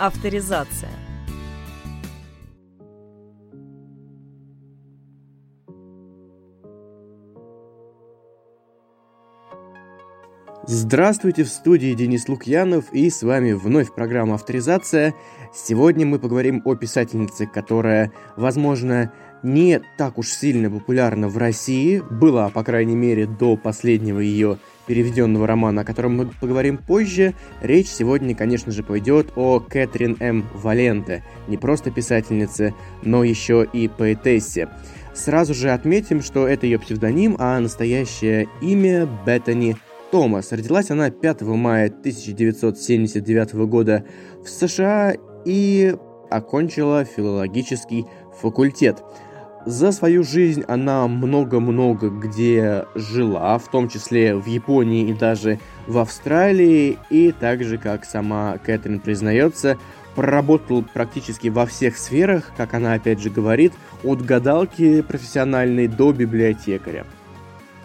авторизация. Здравствуйте, в студии Денис Лукьянов и с вами вновь программа «Авторизация». Сегодня мы поговорим о писательнице, которая, возможно, не так уж сильно популярна в России, была, по крайней мере, до последнего ее переведенного романа, о котором мы поговорим позже. Речь сегодня, конечно же, пойдет о Кэтрин М. Валенте, не просто писательнице, но еще и поэтессе. Сразу же отметим, что это ее псевдоним, а настоящее имя Беттани Томас. Родилась она 5 мая 1979 года в США и окончила филологический факультет. За свою жизнь она много-много где жила, в том числе в Японии и даже в Австралии, и также, как сама Кэтрин признается, проработал практически во всех сферах, как она опять же говорит, от гадалки профессиональной до библиотекаря.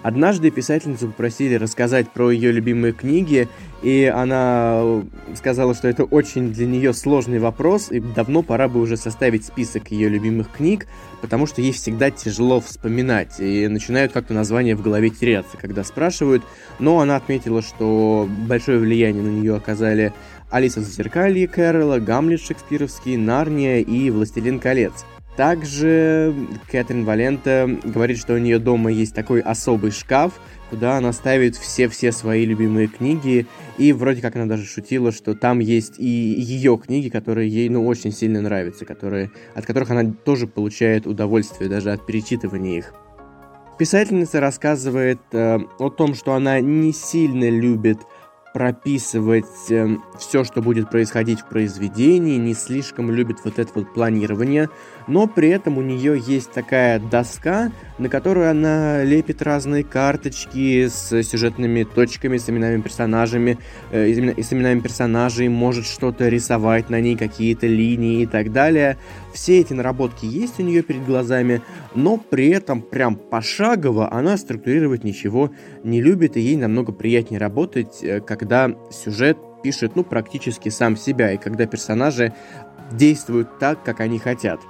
Однажды писательницу попросили рассказать про ее любимые книги, и она сказала, что это очень для нее сложный вопрос, и давно пора бы уже составить список ее любимых книг, потому что ей всегда тяжело вспоминать, и начинают как-то названия в голове теряться, когда спрашивают, но она отметила, что большое влияние на нее оказали Алиса в зеркалье Кэрола, Гамлет шекспировский, Нарния и Властелин колец – также Кэтрин Валента говорит, что у нее дома есть такой особый шкаф, куда она ставит все-все свои любимые книги, и вроде как она даже шутила, что там есть и ее книги, которые ей, ну, очень сильно нравятся, которые, от которых она тоже получает удовольствие даже от перечитывания их. Писательница рассказывает э, о том, что она не сильно любит прописывать эм, все, что будет происходить в произведении, не слишком любит вот это вот планирование, но при этом у нее есть такая доска, на которую она лепит разные карточки с сюжетными точками, с именами персонажами, э, и с именами персонажей, может что-то рисовать на ней, какие-то линии и так далее. Все эти наработки есть у нее перед глазами, но при этом прям пошагово она структурировать ничего не любит, и ей намного приятнее работать, э, когда сюжет пишет, ну, практически сам себя, и когда персонажи действуют так, как они хотят.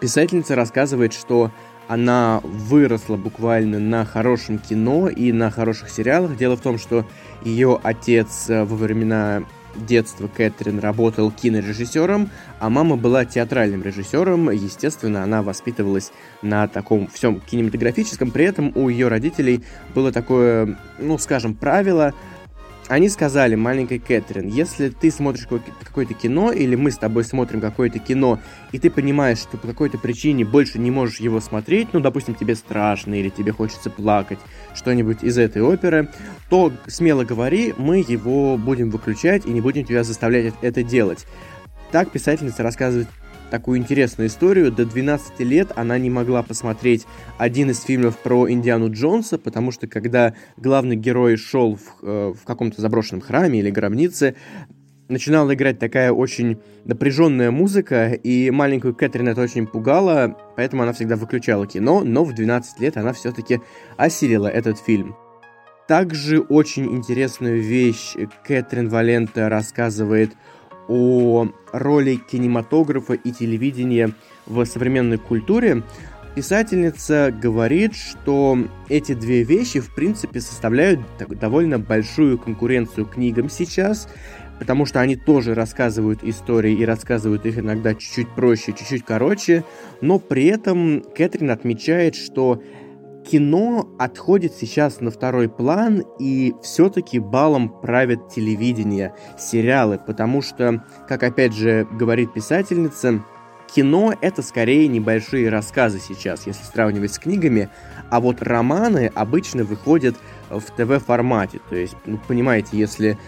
Писательница рассказывает, что она выросла буквально на хорошем кино и на хороших сериалах. Дело в том, что ее отец э, во времена детства Кэтрин работал кинорежиссером, а мама была театральным режиссером. Естественно, она воспитывалась на таком всем кинематографическом. При этом у ее родителей было такое, ну, скажем, правило – они сказали маленькой Кэтрин, если ты смотришь какое-то кино, или мы с тобой смотрим какое-то кино, и ты понимаешь, что по какой-то причине больше не можешь его смотреть, ну, допустим, тебе страшно, или тебе хочется плакать, что-нибудь из этой оперы, то смело говори, мы его будем выключать и не будем тебя заставлять это делать. Так писательница рассказывает такую интересную историю. До 12 лет она не могла посмотреть один из фильмов про Индиану Джонса, потому что когда главный герой шел в, э, в каком-то заброшенном храме или гробнице, начинала играть такая очень напряженная музыка, и маленькую Кэтрин это очень пугало, поэтому она всегда выключала кино, но в 12 лет она все-таки осилила этот фильм. Также очень интересную вещь Кэтрин Валента рассказывает о роли кинематографа и телевидения в современной культуре, писательница говорит, что эти две вещи, в принципе, составляют довольно большую конкуренцию книгам сейчас, потому что они тоже рассказывают истории и рассказывают их иногда чуть-чуть проще, чуть-чуть короче, но при этом Кэтрин отмечает, что кино отходит сейчас на второй план, и все-таки балом правят телевидение, сериалы, потому что, как опять же говорит писательница, кино это скорее небольшие рассказы сейчас, если сравнивать с книгами, а вот романы обычно выходят в ТВ-формате. То есть, ну, понимаете, если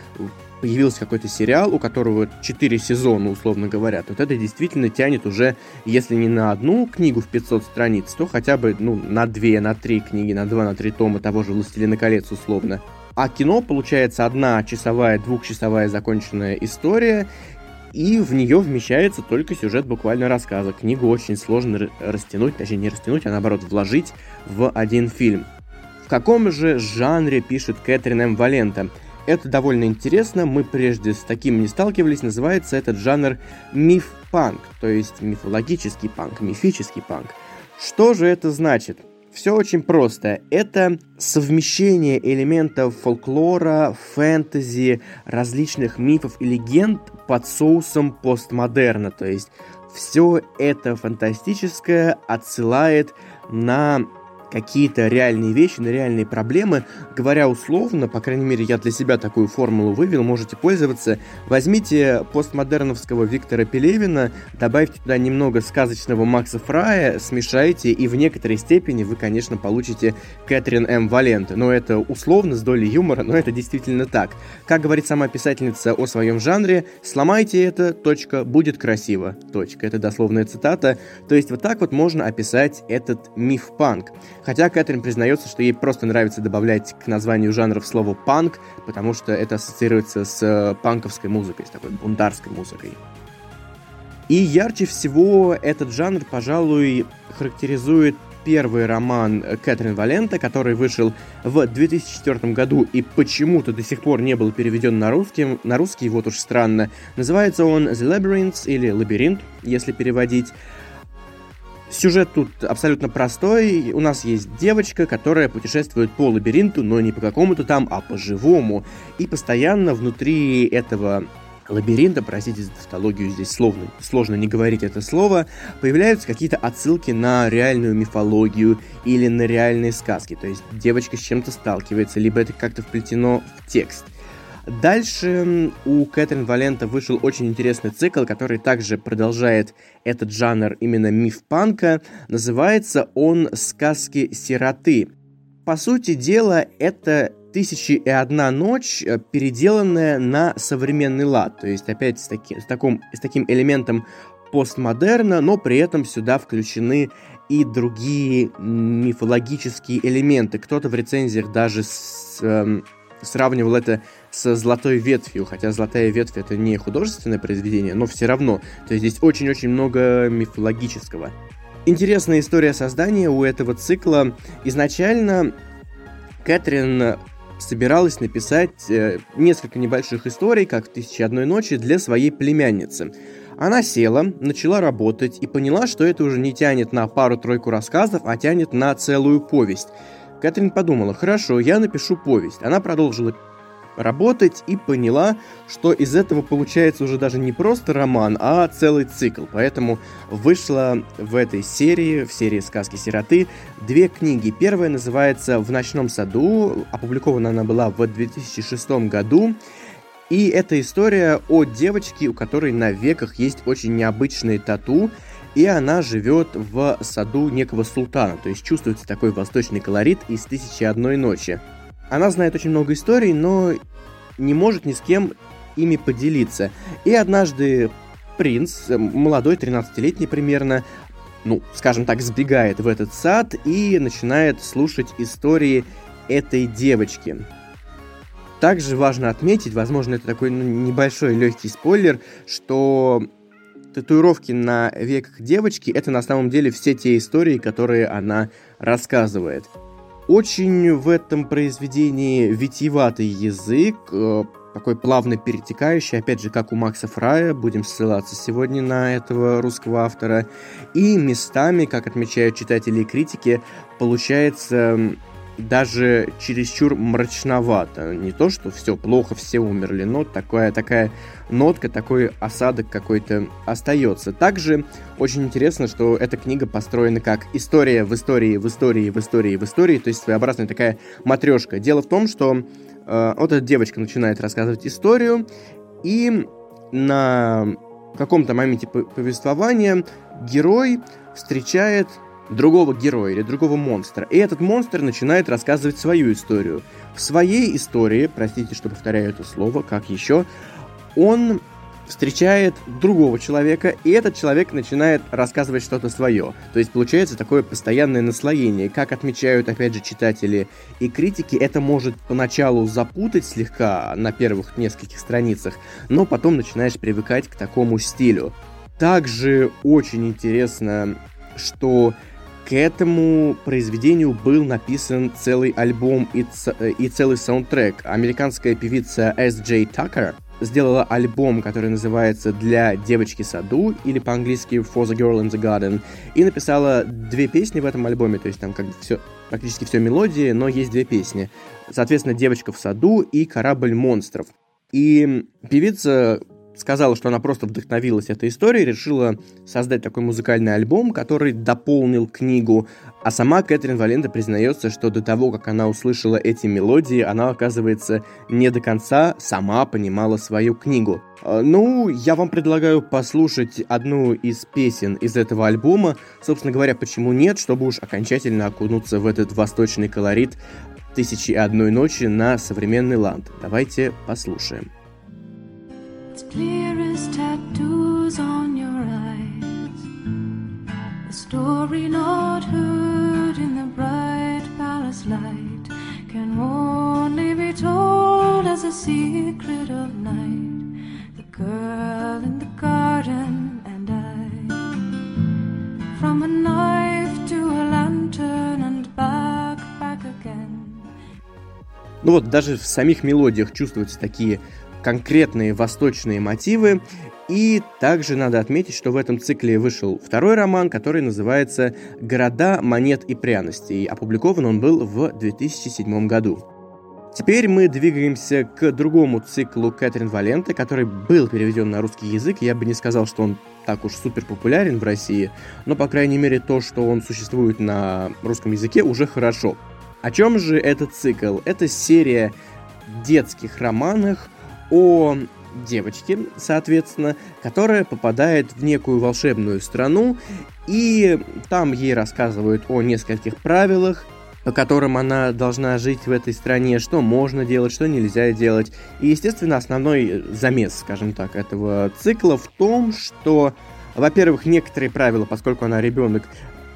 появился какой-то сериал, у которого 4 сезона, условно говоря, то вот это действительно тянет уже, если не на одну книгу в 500 страниц, то хотя бы ну, на 2, на 3 книги, на 2, на 3 тома того же «Властелина колец» условно. А кино, получается, одна часовая, двухчасовая законченная история, и в нее вмещается только сюжет буквально рассказа. Книгу очень сложно растянуть, точнее не растянуть, а наоборот вложить в один фильм. В каком же жанре пишет Кэтрин М. Валента? это довольно интересно, мы прежде с таким не сталкивались, называется этот жанр миф-панк, то есть мифологический панк, мифический панк. Что же это значит? Все очень просто. Это совмещение элементов фолклора, фэнтези, различных мифов и легенд под соусом постмодерна. То есть все это фантастическое отсылает на какие-то реальные вещи, на реальные проблемы. Говоря условно, по крайней мере, я для себя такую формулу вывел, можете пользоваться. Возьмите постмодерновского Виктора Пелевина, добавьте туда немного сказочного Макса Фрая, смешайте, и в некоторой степени вы, конечно, получите Кэтрин М. Валент. Но это условно, с долей юмора, но это действительно так. Как говорит сама писательница о своем жанре, сломайте это, точка, будет красиво, точка. Это дословная цитата. То есть вот так вот можно описать этот миф-панк. Хотя Кэтрин признается, что ей просто нравится добавлять к названию жанров слово «панк», потому что это ассоциируется с э, панковской музыкой, с такой бунтарской музыкой. И ярче всего этот жанр, пожалуй, характеризует первый роман Кэтрин Валента, который вышел в 2004 году и почему-то до сих пор не был переведен на русский, на русский, вот уж странно. Называется он The Labyrinth или Лабиринт, если переводить. Сюжет тут абсолютно простой. У нас есть девочка, которая путешествует по лабиринту, но не по какому-то там, а по живому. И постоянно внутри этого лабиринта, простите за тавтологию, здесь сложно, сложно не говорить это слово, появляются какие-то отсылки на реальную мифологию или на реальные сказки. То есть девочка с чем-то сталкивается, либо это как-то вплетено в текст – Дальше у Кэтрин Валента вышел очень интересный цикл, который также продолжает этот жанр именно миф-панка. Называется он «Сказки сироты». По сути дела, это «Тысячи и одна ночь», э, переделанная на современный лад. То есть, опять с, таки, с, таком, с таким элементом постмодерна, но при этом сюда включены и другие мифологические элементы. Кто-то в рецензиях даже с, эм, сравнивал это с «Золотой ветвью», хотя «Золотая ветвь» — это не художественное произведение, но все равно. То есть здесь очень-очень много мифологического. Интересная история создания у этого цикла. Изначально Кэтрин собиралась написать э, несколько небольших историй, как в «Тысячи одной ночи», для своей племянницы. Она села, начала работать и поняла, что это уже не тянет на пару-тройку рассказов, а тянет на целую повесть. Кэтрин подумала, хорошо, я напишу повесть. Она продолжила работать и поняла, что из этого получается уже даже не просто роман, а целый цикл. Поэтому вышла в этой серии, в серии «Сказки сироты», две книги. Первая называется «В ночном саду», опубликована она была в 2006 году. И это история о девочке, у которой на веках есть очень необычные тату, и она живет в саду некого султана, то есть чувствуется такой восточный колорит из «Тысячи одной ночи». Она знает очень много историй, но не может ни с кем ими поделиться. И однажды принц, молодой, 13-летний примерно, ну, скажем так, сбегает в этот сад и начинает слушать истории этой девочки. Также важно отметить, возможно, это такой ну, небольшой легкий спойлер, что татуировки на веках девочки это на самом деле все те истории, которые она рассказывает. Очень в этом произведении витиеватый язык, э, такой плавно перетекающий, опять же, как у Макса Фрая, будем ссылаться сегодня на этого русского автора, и местами, как отмечают читатели и критики, получается даже чересчур мрачновато. Не то, что все плохо, все умерли, но такая, такая нотка, такой осадок какой-то остается. Также очень интересно, что эта книга построена как история в истории, в истории, в истории, в истории, то есть своеобразная такая матрешка. Дело в том, что э, вот эта девочка начинает рассказывать историю, и на каком-то моменте повествования герой встречает другого героя или другого монстра. И этот монстр начинает рассказывать свою историю. В своей истории, простите, что повторяю это слово, как еще, он встречает другого человека, и этот человек начинает рассказывать что-то свое. То есть получается такое постоянное наслоение. Как отмечают, опять же, читатели и критики, это может поначалу запутать слегка на первых нескольких страницах, но потом начинаешь привыкать к такому стилю. Также очень интересно, что к этому произведению был написан целый альбом и, и целый саундтрек. Американская певица. Джей Такер сделала альбом, который называется «Для девочки саду» или по-английски «For the Girl in the Garden» и написала две песни в этом альбоме, то есть там как бы все, практически все мелодии, но есть две песни. Соответственно, «Девочка в саду» и «Корабль монстров». И певица сказала, что она просто вдохновилась этой историей, решила создать такой музыкальный альбом, который дополнил книгу. А сама Кэтрин Валента признается, что до того, как она услышала эти мелодии, она, оказывается, не до конца сама понимала свою книгу. А, ну, я вам предлагаю послушать одну из песен из этого альбома. Собственно говоря, почему нет, чтобы уж окончательно окунуться в этот восточный колорит «Тысячи и одной ночи» на современный ланд. Давайте послушаем. clear as tattoos on your eyes. A story not heard in the bright palace light can only be told as a secret of night. The girl in the garden and I. From a knife to a lantern and back, back again. Ну вот даже в самих мелодиях чувствуются такие конкретные восточные мотивы. И также надо отметить, что в этом цикле вышел второй роман, который называется «Города, монет и пряностей». Опубликован он был в 2007 году. Теперь мы двигаемся к другому циклу Кэтрин Валенты, который был переведен на русский язык. Я бы не сказал, что он так уж супер популярен в России, но, по крайней мере, то, что он существует на русском языке, уже хорошо. О чем же этот цикл? Это серия детских романов о девочке, соответственно, которая попадает в некую волшебную страну, и там ей рассказывают о нескольких правилах, по которым она должна жить в этой стране, что можно делать, что нельзя делать. И, естественно, основной замес, скажем так, этого цикла в том, что, во-первых, некоторые правила, поскольку она ребенок,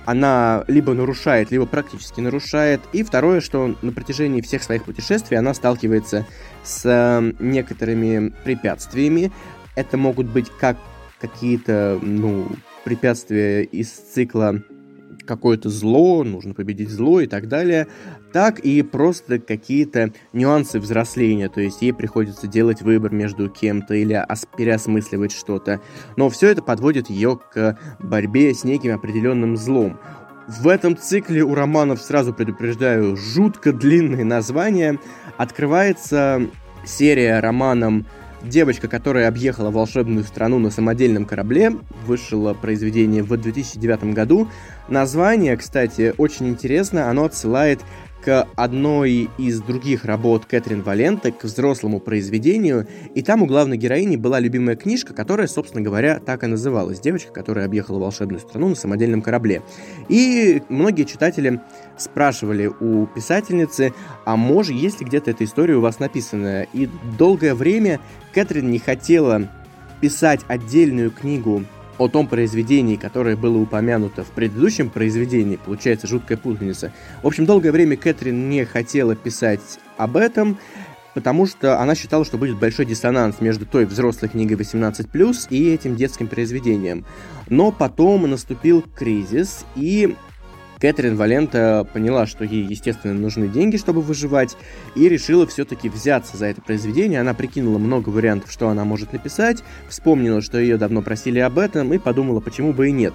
она либо нарушает, либо практически нарушает. И второе, что на протяжении всех своих путешествий она сталкивается с э, некоторыми препятствиями. Это могут быть как какие-то, ну, препятствия из цикла какое-то зло, нужно победить зло и так далее, так и просто какие-то нюансы взросления, то есть ей приходится делать выбор между кем-то или переосмысливать что-то. Но все это подводит ее к борьбе с неким определенным злом. В этом цикле у романов, сразу предупреждаю, жутко длинное название. Открывается серия романом Девочка, которая объехала волшебную страну на самодельном корабле, вышло произведение в 2009 году. Название, кстати, очень интересно, оно отсылает к одной из других работ Кэтрин Валенты, к взрослому произведению, и там у главной героини была любимая книжка, которая, собственно говоря, так и называлась «Девочка, которая объехала волшебную страну на самодельном корабле». И многие читатели спрашивали у писательницы, а может, есть ли где-то эта история у вас написанная? И долгое время Кэтрин не хотела писать отдельную книгу о том произведении, которое было упомянуто в предыдущем произведении, получается жуткая путаница. В общем, долгое время Кэтрин не хотела писать об этом, потому что она считала, что будет большой диссонанс между той взрослой книгой 18+, и этим детским произведением. Но потом наступил кризис, и Кэтрин Валента поняла, что ей, естественно, нужны деньги, чтобы выживать, и решила все-таки взяться за это произведение. Она прикинула много вариантов, что она может написать, вспомнила, что ее давно просили об этом, и подумала, почему бы и нет.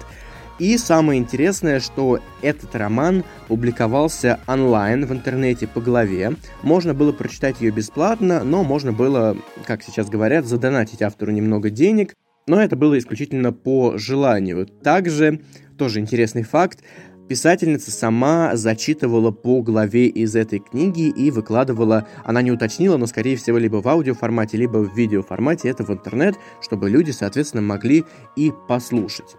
И самое интересное, что этот роман публиковался онлайн в интернете по главе. Можно было прочитать ее бесплатно, но можно было, как сейчас говорят, задонатить автору немного денег. Но это было исключительно по желанию. Также, тоже интересный факт, Писательница сама зачитывала по главе из этой книги и выкладывала, она не уточнила, но скорее всего либо в аудиоформате, либо в видеоформате это в интернет, чтобы люди, соответственно, могли и послушать.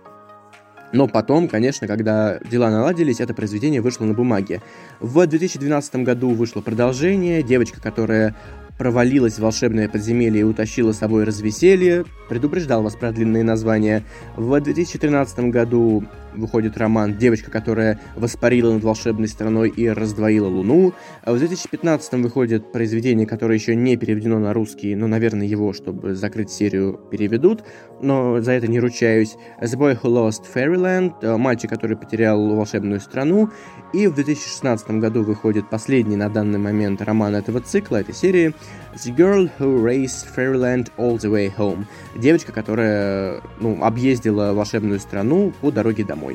Но потом, конечно, когда дела наладились, это произведение вышло на бумаге. В 2012 году вышло продолжение. Девочка, которая провалилась в волшебное подземелье и утащила с собой развеселье. Предупреждал вас про длинные названия. В 2013 году выходит роман «Девочка, которая воспарила над волшебной страной и раздвоила Луну». А в 2015 выходит произведение, которое еще не переведено на русский, но, наверное, его, чтобы закрыть серию, переведут, но за это не ручаюсь. «The Boy Who Lost Fairyland», э, «Мальчик, который потерял волшебную страну». И в 2016 году выходит последний на данный момент роман этого цикла, этой серии «The Girl Who Raced Fairyland All the Way Home». Девочка, которая ну, объездила волшебную страну по дороге домой.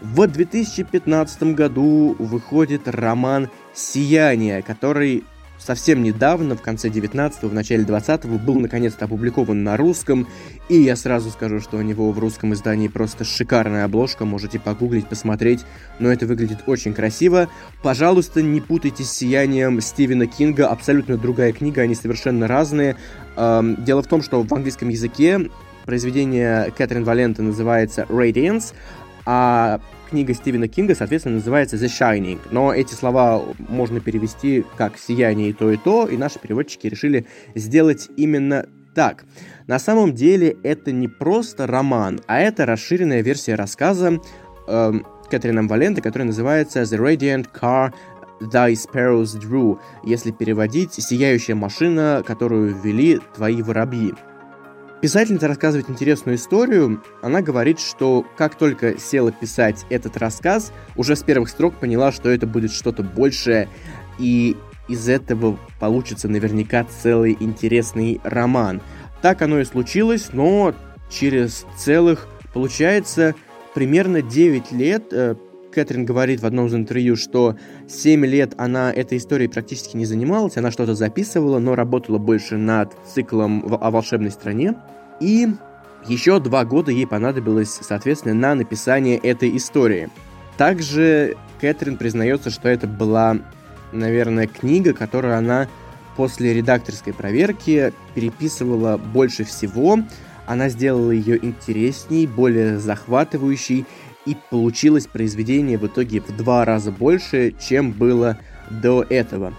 В 2015 году выходит роман «Сияние», который совсем недавно, в конце 19-го, в начале 20-го, был наконец-то опубликован на русском, и я сразу скажу, что у него в русском издании просто шикарная обложка, можете погуглить, посмотреть, но это выглядит очень красиво. Пожалуйста, не путайте с «Сиянием» Стивена Кинга, абсолютно другая книга, они совершенно разные. Дело в том, что в английском языке произведение Кэтрин Валента называется «Radiance», а книга Стивена Кинга, соответственно, называется The Shining. Но эти слова можно перевести как «сияние» и то, и то, и наши переводчики решили сделать именно так. На самом деле это не просто роман, а это расширенная версия рассказа э, Кэтрин Валенты, который называется The Radiant Car Thy Sparrows Drew, если переводить «Сияющая машина, которую ввели твои воробьи». Писательница рассказывает интересную историю. Она говорит, что как только села писать этот рассказ, уже с первых строк поняла, что это будет что-то большее, и из этого получится наверняка целый интересный роман. Так оно и случилось, но через целых, получается, примерно 9 лет э, Кэтрин говорит в одном из интервью, что 7 лет она этой историей практически не занималась, она что-то записывала, но работала больше над циклом о волшебной стране. И еще два года ей понадобилось, соответственно, на написание этой истории. Также Кэтрин признается, что это была, наверное, книга, которую она после редакторской проверки переписывала больше всего. Она сделала ее интересней, более захватывающей, и получилось произведение в итоге в два раза больше, чем было до этого.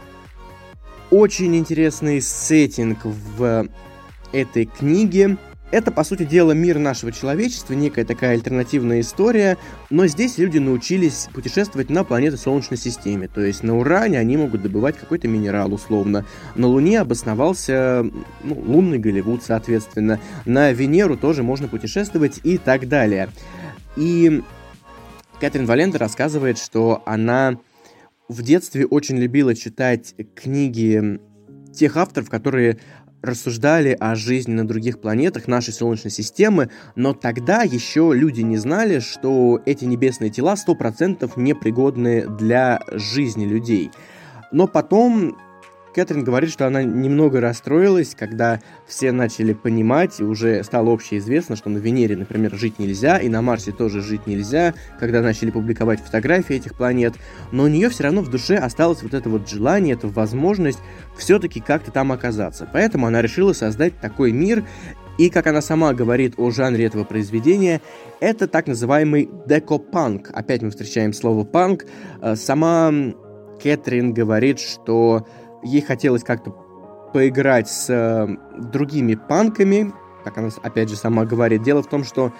Очень интересный сеттинг в этой книге. Это, по сути дела, мир нашего человечества, некая такая альтернативная история, но здесь люди научились путешествовать на планеты Солнечной системе, то есть на Уране они могут добывать какой-то минерал, условно. На Луне обосновался ну, лунный Голливуд, соответственно. На Венеру тоже можно путешествовать и так далее. И Кэтрин Валента рассказывает, что она в детстве очень любила читать книги тех авторов, которые рассуждали о жизни на других планетах нашей Солнечной системы, но тогда еще люди не знали, что эти небесные тела 100% непригодны для жизни людей. Но потом Кэтрин говорит, что она немного расстроилась, когда все начали понимать, и уже стало общеизвестно, что на Венере, например, жить нельзя, и на Марсе тоже жить нельзя, когда начали публиковать фотографии этих планет, но у нее все равно в душе осталось вот это вот желание, эта возможность все-таки как-то там оказаться. Поэтому она решила создать такой мир, и, как она сама говорит о жанре этого произведения, это так называемый декопанк. Опять мы встречаем слово панк. Э, сама Кэтрин говорит, что хотелось как-то поиграть с э, другими панками, как она опять же сама говорит. Дело в том, что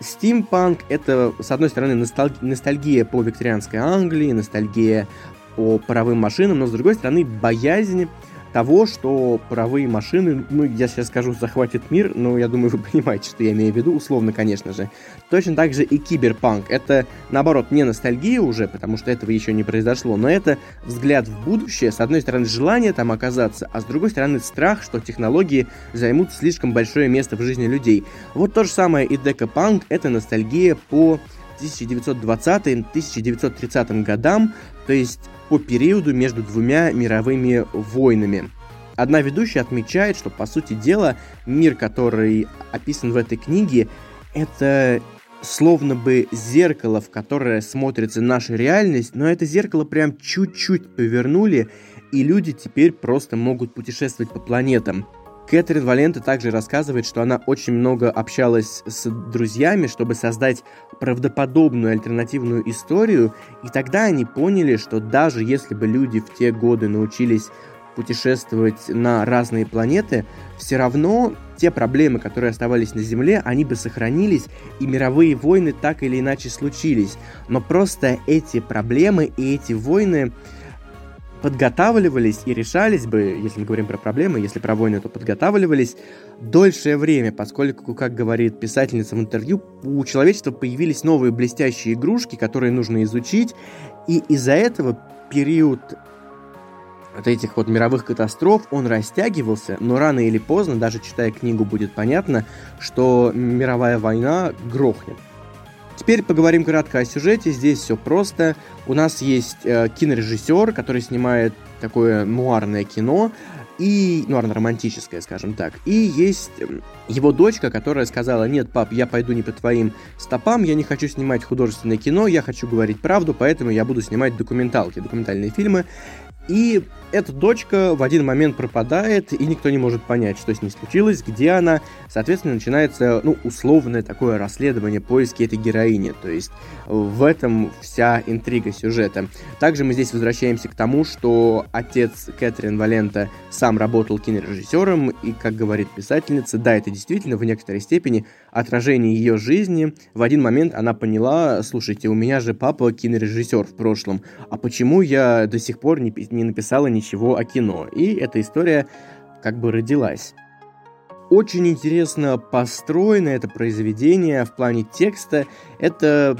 стимпанк это, с одной стороны, носталги- ностальгия по викторианской Англии, ностальгия по паровым машинам, но с другой стороны, боязнь того, что паровые машины, ну, я сейчас скажу, захватит мир, но я думаю, вы понимаете, что я имею в виду, условно, конечно же. Точно так же и киберпанк. Это, наоборот, не ностальгия уже, потому что этого еще не произошло, но это взгляд в будущее, с одной стороны, желание там оказаться, а с другой стороны, страх, что технологии займут слишком большое место в жизни людей. Вот то же самое и декапанк, это ностальгия по 1920-1930 годам, то есть по периоду между двумя мировыми войнами. Одна ведущая отмечает, что, по сути дела, мир, который описан в этой книге, это словно бы зеркало, в которое смотрится наша реальность, но это зеркало прям чуть-чуть повернули, и люди теперь просто могут путешествовать по планетам. Кэтрин Валента также рассказывает, что она очень много общалась с друзьями, чтобы создать правдоподобную альтернативную историю, и тогда они поняли, что даже если бы люди в те годы научились путешествовать на разные планеты, все равно те проблемы, которые оставались на Земле, они бы сохранились, и мировые войны так или иначе случились. Но просто эти проблемы и эти войны подготавливались и решались бы, если мы говорим про проблемы, если про войны, то подготавливались дольшее время, поскольку, как говорит писательница в интервью, у человечества появились новые блестящие игрушки, которые нужно изучить, и из-за этого период от этих вот мировых катастроф он растягивался, но рано или поздно, даже читая книгу, будет понятно, что мировая война грохнет. Теперь поговорим кратко о сюжете. Здесь все просто. У нас есть э, кинорежиссер, который снимает такое нуарное кино, и нуарно-романтическое, скажем так. И есть эм, его дочка, которая сказала, нет, пап, я пойду не по твоим стопам, я не хочу снимать художественное кино, я хочу говорить правду, поэтому я буду снимать документалки, документальные фильмы. И эта дочка в один момент пропадает, и никто не может понять, что с ней случилось, где она. Соответственно, начинается, ну, условное такое расследование, поиски этой героини. То есть в этом вся интрига сюжета. Также мы здесь возвращаемся к тому, что отец Кэтрин Валента сам работал кинорежиссером, и, как говорит писательница, да, это действительно в некоторой степени отражение ее жизни. В один момент она поняла, слушайте, у меня же папа кинорежиссер в прошлом, а почему я до сих пор не, не написала ничего о кино. И эта история как бы родилась. Очень интересно построено это произведение в плане текста. Это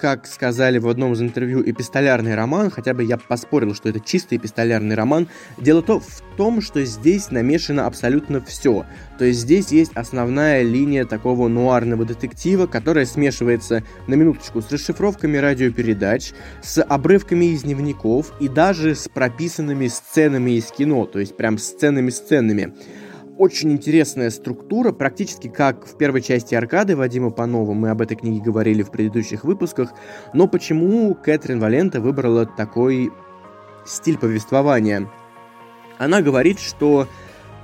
как сказали в одном из интервью, эпистолярный роман, хотя бы я поспорил, что это чистый эпистолярный роман. Дело то в том, что здесь намешано абсолютно все. То есть здесь есть основная линия такого нуарного детектива, которая смешивается на минуточку с расшифровками радиопередач, с обрывками из дневников и даже с прописанными сценами из кино, то есть прям сценами-сценами очень интересная структура, практически как в первой части «Аркады» Вадима Панова, мы об этой книге говорили в предыдущих выпусках, но почему Кэтрин Валента выбрала такой стиль повествования? Она говорит, что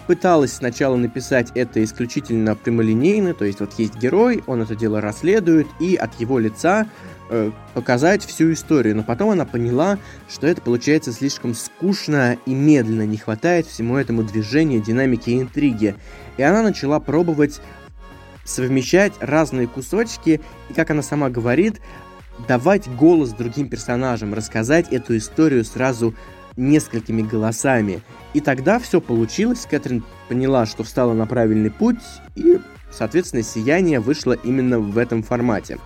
пыталась сначала написать это исключительно прямолинейно, то есть вот есть герой, он это дело расследует, и от его лица Э, показать всю историю, но потом она поняла, что это получается слишком скучно и медленно, не хватает всему этому движения, динамики и интриги. И она начала пробовать совмещать разные кусочки, и, как она сама говорит, давать голос другим персонажам, рассказать эту историю сразу несколькими голосами. И тогда все получилось, Кэтрин поняла, что встала на правильный путь, и, соответственно, «Сияние» вышло именно в этом формате.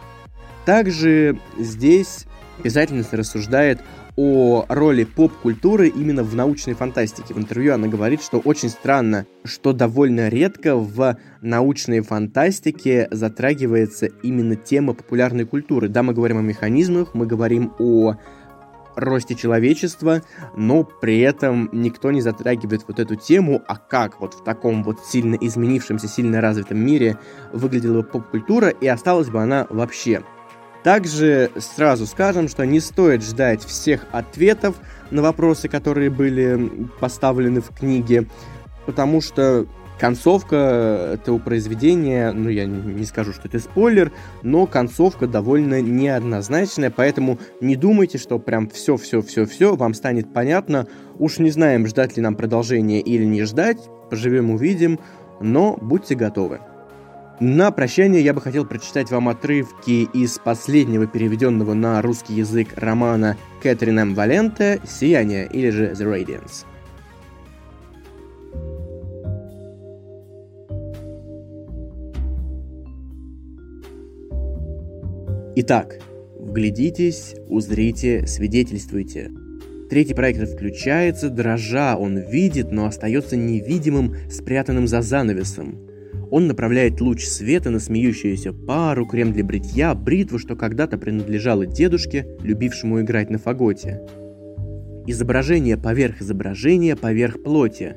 Также здесь писательница рассуждает о роли поп-культуры именно в научной фантастике. В интервью она говорит, что очень странно, что довольно редко в научной фантастике затрагивается именно тема популярной культуры. Да, мы говорим о механизмах, мы говорим о росте человечества, но при этом никто не затрагивает вот эту тему, а как вот в таком вот сильно изменившемся, сильно развитом мире выглядела поп-культура, и осталась бы она вообще. Также сразу скажем, что не стоит ждать всех ответов на вопросы, которые были поставлены в книге, потому что концовка этого произведения, ну я не скажу, что это спойлер, но концовка довольно неоднозначная, поэтому не думайте, что прям все-все-все-все вам станет понятно. Уж не знаем, ждать ли нам продолжения или не ждать, поживем увидим, но будьте готовы. На прощание я бы хотел прочитать вам отрывки из последнего переведенного на русский язык романа Кэтрин М. Валенте «Сияние» или же «The Radiance». Итак, вглядитесь, узрите, свидетельствуйте. Третий проектор включается, дрожа, он видит, но остается невидимым, спрятанным за занавесом – он направляет луч света на смеющуюся пару, крем для бритья, бритву, что когда-то принадлежала дедушке, любившему играть на фаготе. Изображение поверх изображения, поверх плоти.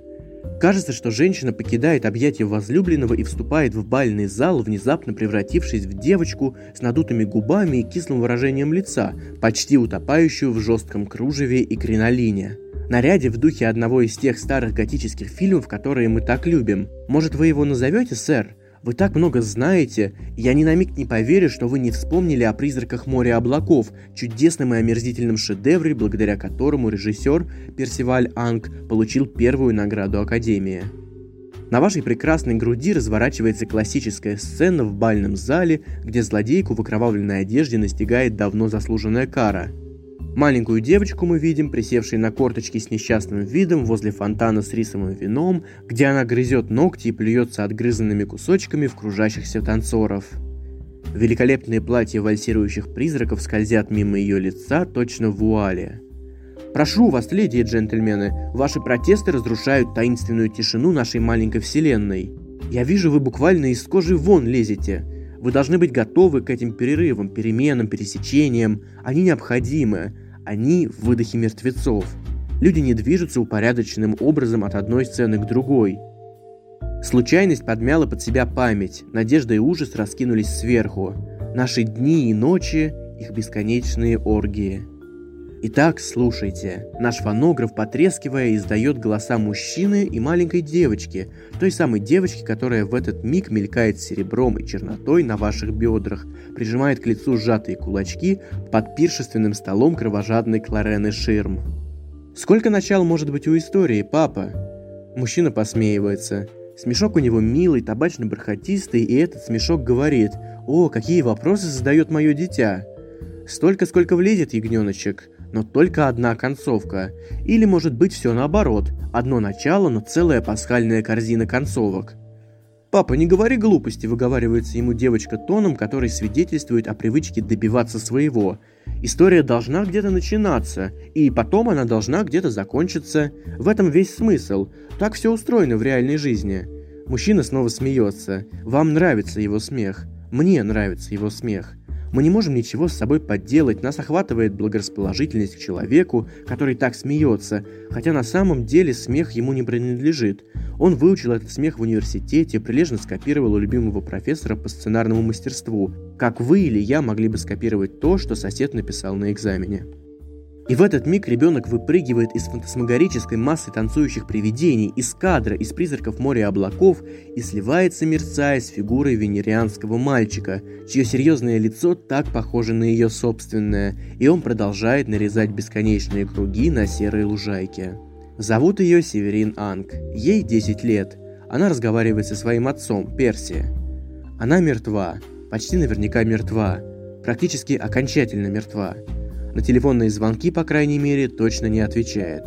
Кажется, что женщина покидает объятия возлюбленного и вступает в бальный зал, внезапно превратившись в девочку с надутыми губами и кислым выражением лица, почти утопающую в жестком кружеве и кринолине наряде в духе одного из тех старых готических фильмов, которые мы так любим. Может, вы его назовете, сэр? Вы так много знаете, я ни на миг не поверю, что вы не вспомнили о «Призраках моря облаков», чудесном и омерзительном шедевре, благодаря которому режиссер Персиваль Анг получил первую награду Академии. На вашей прекрасной груди разворачивается классическая сцена в бальном зале, где злодейку в окровавленной одежде настигает давно заслуженная кара. Маленькую девочку мы видим, присевшей на корточки с несчастным видом возле фонтана с рисовым вином, где она грызет ногти и плюется отгрызанными кусочками в кружащихся танцоров. Великолепные платья вальсирующих призраков скользят мимо ее лица точно в вуале – Прошу вас, леди и джентльмены, ваши протесты разрушают таинственную тишину нашей маленькой вселенной. Я вижу, вы буквально из кожи вон лезете. Вы должны быть готовы к этим перерывам, переменам, пересечениям. Они необходимы. Они в выдохе мертвецов. Люди не движутся упорядоченным образом от одной сцены к другой. Случайность подмяла под себя память, надежда и ужас раскинулись сверху. Наши дни и ночи, их бесконечные оргии – Итак, слушайте. Наш фонограф, потрескивая, издает голоса мужчины и маленькой девочки, той самой девочки, которая в этот миг мелькает серебром и чернотой на ваших бедрах, прижимает к лицу сжатые кулачки под пиршественным столом кровожадной Кларены Ширм. Сколько начал может быть у истории, папа? Мужчина посмеивается. Смешок у него милый, табачно-бархатистый, и этот смешок говорит «О, какие вопросы задает мое дитя!» Столько, сколько влезет, ягненочек но только одна концовка. Или может быть все наоборот, одно начало, но целая пасхальная корзина концовок. «Папа, не говори глупости», – выговаривается ему девочка тоном, который свидетельствует о привычке добиваться своего. История должна где-то начинаться, и потом она должна где-то закончиться. В этом весь смысл. Так все устроено в реальной жизни. Мужчина снова смеется. Вам нравится его смех. Мне нравится его смех. Мы не можем ничего с собой подделать, нас охватывает благорасположительность к человеку, который так смеется, хотя на самом деле смех ему не принадлежит. Он выучил этот смех в университете, прилежно скопировал у любимого профессора по сценарному мастерству, как вы или я могли бы скопировать то, что сосед написал на экзамене. И в этот миг ребенок выпрыгивает из фантасмагорической массы танцующих привидений, из кадра, из призраков моря облаков и сливается, мерцая, с фигурой венерианского мальчика, чье серьезное лицо так похоже на ее собственное, и он продолжает нарезать бесконечные круги на серой лужайке. Зовут ее Северин Анг, ей 10 лет. Она разговаривает со своим отцом, Перси. Она мертва, почти наверняка мертва, практически окончательно мертва. На телефонные звонки, по крайней мере, точно не отвечает.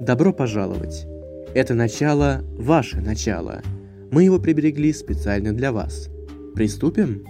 Добро пожаловать. Это начало, ваше начало. Мы его приберегли специально для вас. Приступим?